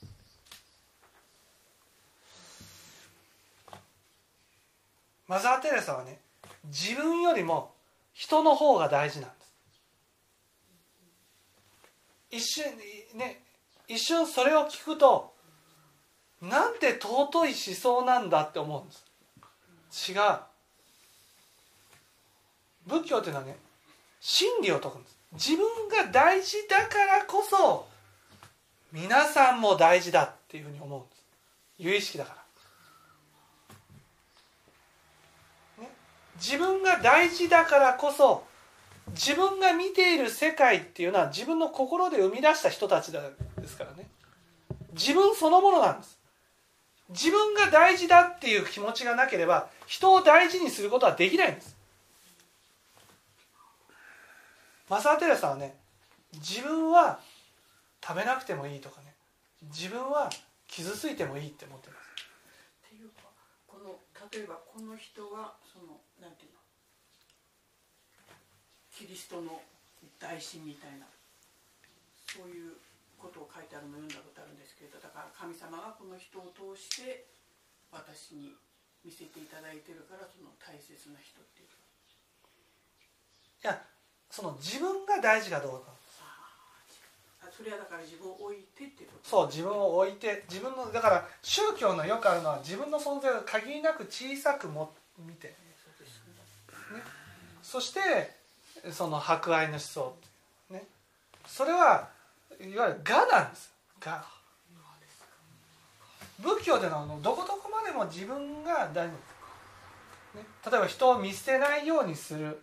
マザー・テレサはね自分よりも人の方が大事なんです。一瞬ね一瞬それを聞くとなんて尊い思想なんだって思うんです。違う。仏教っていうのはね真理を説くんです。自分が大事だからこそ皆さんも大事だっていうふうに思うんです。有意識だから、ね、自分が大事だからこそ自分が見ている世界っていうのは自分の心で生み出した人たちですからね。自分そのものなんです。自分が大事だっていう気持ちがなければ人を大事にすることはできないんです。マサー・テレサはね自分は食べなくてもいいとかね自分は傷ついてもいいって思ってます。っていうかこの例えばこの人はそのなんていうの？キリストの大神みたいなそういうことを書いてあるのを読んだことあるんですけどだから神様がこの人を通して私に見せていただいてるからその大切な人っていうか。いやその自分が大事かどうか。あそれはだから自分を置いてっていうこと。そう自分を置いて自分のだから宗教のよくあるのは自分の存在を限りなく小さくも見て。ね。そしてその博愛の思想。ね。それはいわゆる我なんです。我。仏教でのあのどこどこまでも自分が大事。なんです、ね、例えば人を見捨てないようにする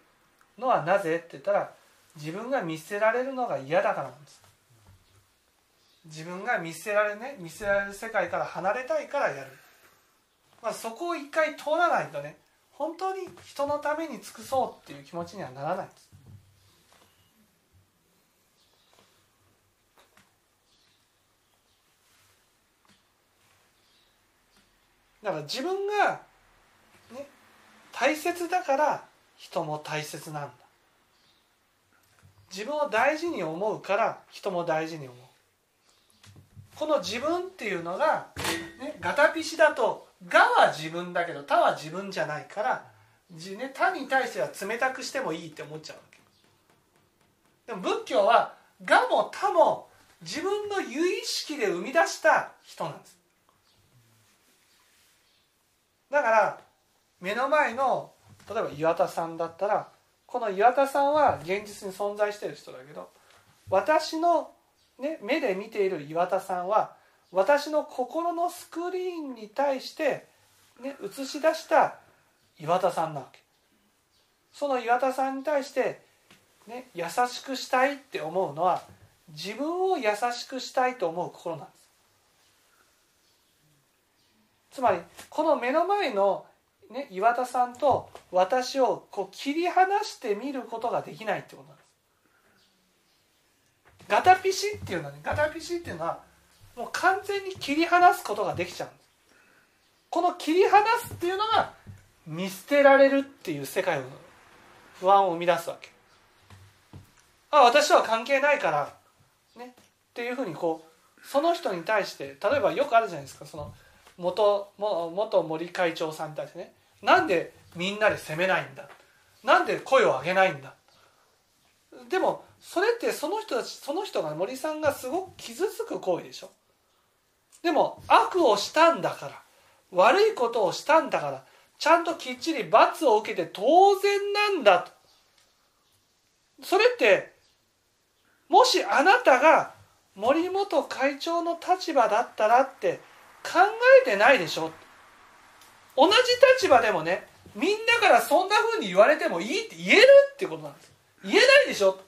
のはなぜ？って言ったら自分が見捨てられるのが嫌だからなんです。自分が見捨てられね見捨てられる世界から離れたいからやる、まあ、そこを一回通らないとね本当に人のために尽くそうっていう気持ちにはならないんです。だから自分がね大切だから人も大切なんだ。自分を大事に思うから人も大事に思う。この自分っていうのが、ね、ガタピシだと「が」は自分だけど「他」は自分じゃないから、じね、他に対しては冷たくしてもいいって思っちゃうわけ。でも仏教は「が」も「他」も自分の有意識で生み出した人なんです。だから目の前の例えば岩田さんだったらこの岩田さんは現実に存在してる人だけど私の、ね、目で見ている岩田さんは私の心のスクリーンに対して、ね、映し出した岩田さんなわけ。その岩田さんに対して、ね、優しくしたいって思うのは自分を優しくしたいと思う心なんです。つまりこの目の前の、ね、岩田さんと私をこう切り離して見ることができないってことなんです。ガタピシっていうのはねガタピシっていうのはもう完全に切り離すことができちゃうんです。この切り離すっていうのが見捨てられるっていう世界を不安を生み出すわけ。あ私は関係ないからねっていうふうにこうその人に対して例えばよくあるじゃないですかその元元森会長さんに対してねなんでみんなで責めないんだ？なんで声を上げないんだ？でもそれってその人たちその人が森さんがすごく傷つく行為でしょ？でも悪をしたんだから悪いことをしたんだからちゃんときっちり罰を受けて当然なんだと。それってもしあなたが森本会長の立場だったらって考えてないでしょ？同じ立場でもねみんなからそんなふうに言われてもいいって言えるってことなんです。言えないでしょ。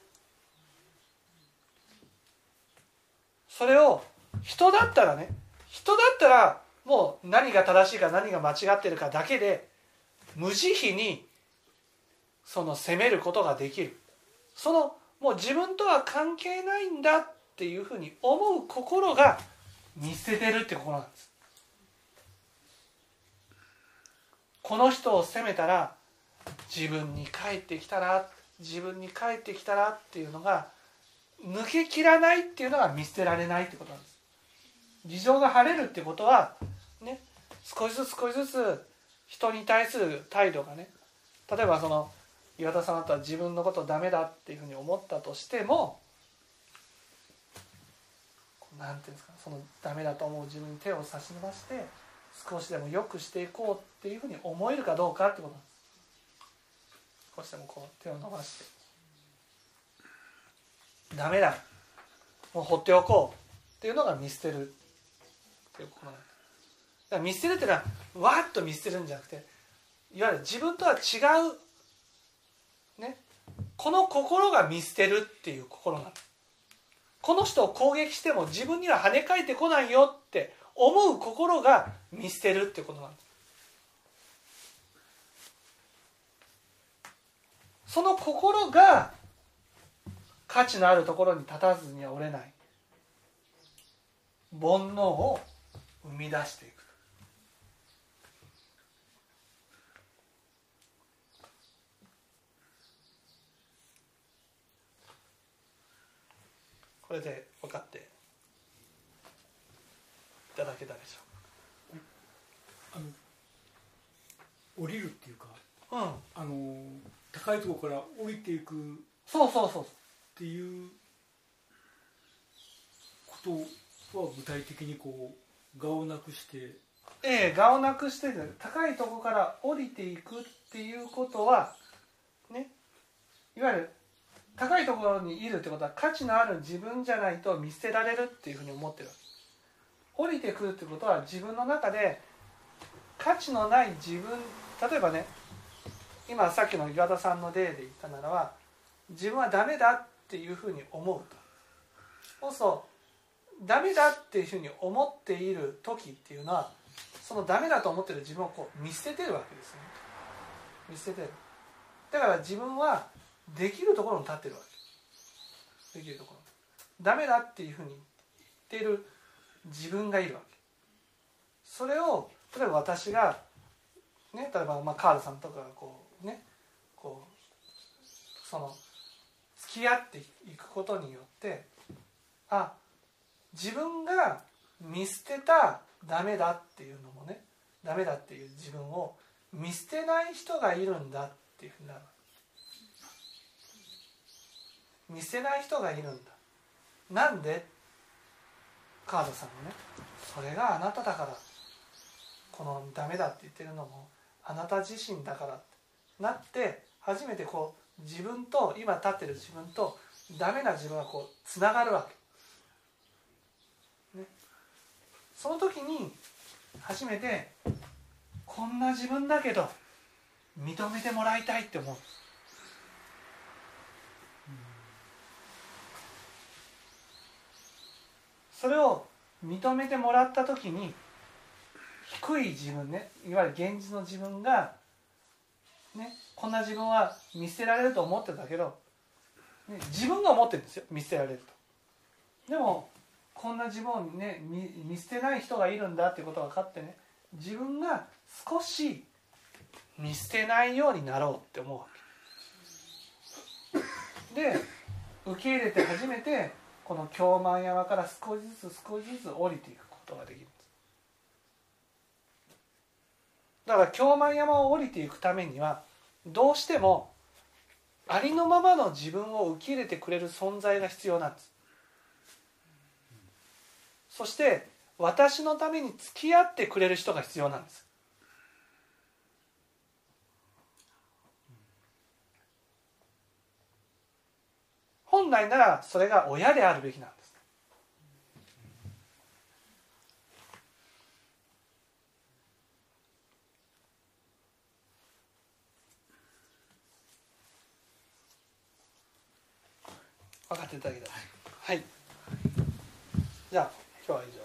それを人だったらね人だったらもう何が正しいか何が間違ってるかだけで無慈悲にその責めることができる。そのもう自分とは関係ないんだっていうふうに思う心が見捨ててるってことなんです。この人を責めたら自分に返ってきたら自分に返ってきたらっていうのが抜けきらないっていうのが見捨てられないってことなんです。事情が晴れるってことはね少しずつ少しずつ人に対する態度がね例えばその岩田さんだったら自分のことダメだっていうふうに思ったとしてもなんていうんですかそのダメだと思う自分に手を差し伸ばして少しでも良くしていこうっていうふうに思えるかどうかってこと少しでもこう手を伸ばして。ダメだ。もう放っておこうっていうのが見捨てるっていうことなんです。だ見捨てるっていうのはわっと見捨てるんじゃなくていわゆる自分とは違うね。この心が見捨てるっていう心なんですこの人を攻撃しても自分には跳ね返ってこないよ思う心が見捨てるってことなんですその心が価値のあるところに立たずにはおれない。煩悩を生み出していく。これで分かって。ただけたでしあの降りるっていうかょううん。あの高いところから降りていくっそうそうそう。ていうことは具体的にこう我をなくしてええ我をなくして高いところから降りていくっていうことはね。いわゆる高いところにいるってことは価値のある自分じゃないと見捨てられるっていうふうに思ってるわけ降りてくるってことは自分の中で価値のない自分例えばね今さっきの岩田さんの例で言ったならば自分はダメだっていうふうに思うと。そうするとダメだっていうふうに思っている時っていうのはそのダメだと思ってる自分をこう見捨ててるわけですね。見捨ててる。だから自分はできるところに立ってるわけ。できるところ。ダメだっていうふうに言ってる自分がいるわけ。それを例えば私がね例えばまあカールさんとかがこうねこうその付き合っていくことによってあ自分が見捨てたダメだっていうのもねダメだっていう自分を見捨てない人がいるんだっていうふうにな。る見捨てない人がいるんだ。なんで？カードさんもねそれがあなただからこのダメだって言ってるのもあなた自身だからってなって初めてこう自分と今立ってる自分とダメな自分がこうつながるわけ、ね、その時に初めてこんな自分だけど認めてもらいたいって思う。それを認めてもらった時に低い自分ねいわゆる現実の自分がねこんな自分は見捨てられると思ってたけど、ね、自分が思ってるんですよ見捨てられると。でもこんな自分をね見捨てない人がいるんだってことが分かってね自分が少し見捨てないようになろうって思うわけ。で受け入れて初めてこの京満山から少しずつ少しずつ降りていくことができるんです。だから京満山を降りていくためにはどうしてもありのままの自分を受け入れてくれる存在が必要なんです。そして私のために付き合ってくれる人が必要なんです。本来ならそれが親であるべきなんです。分かっていただけたら。はい。じゃあ今日は以上。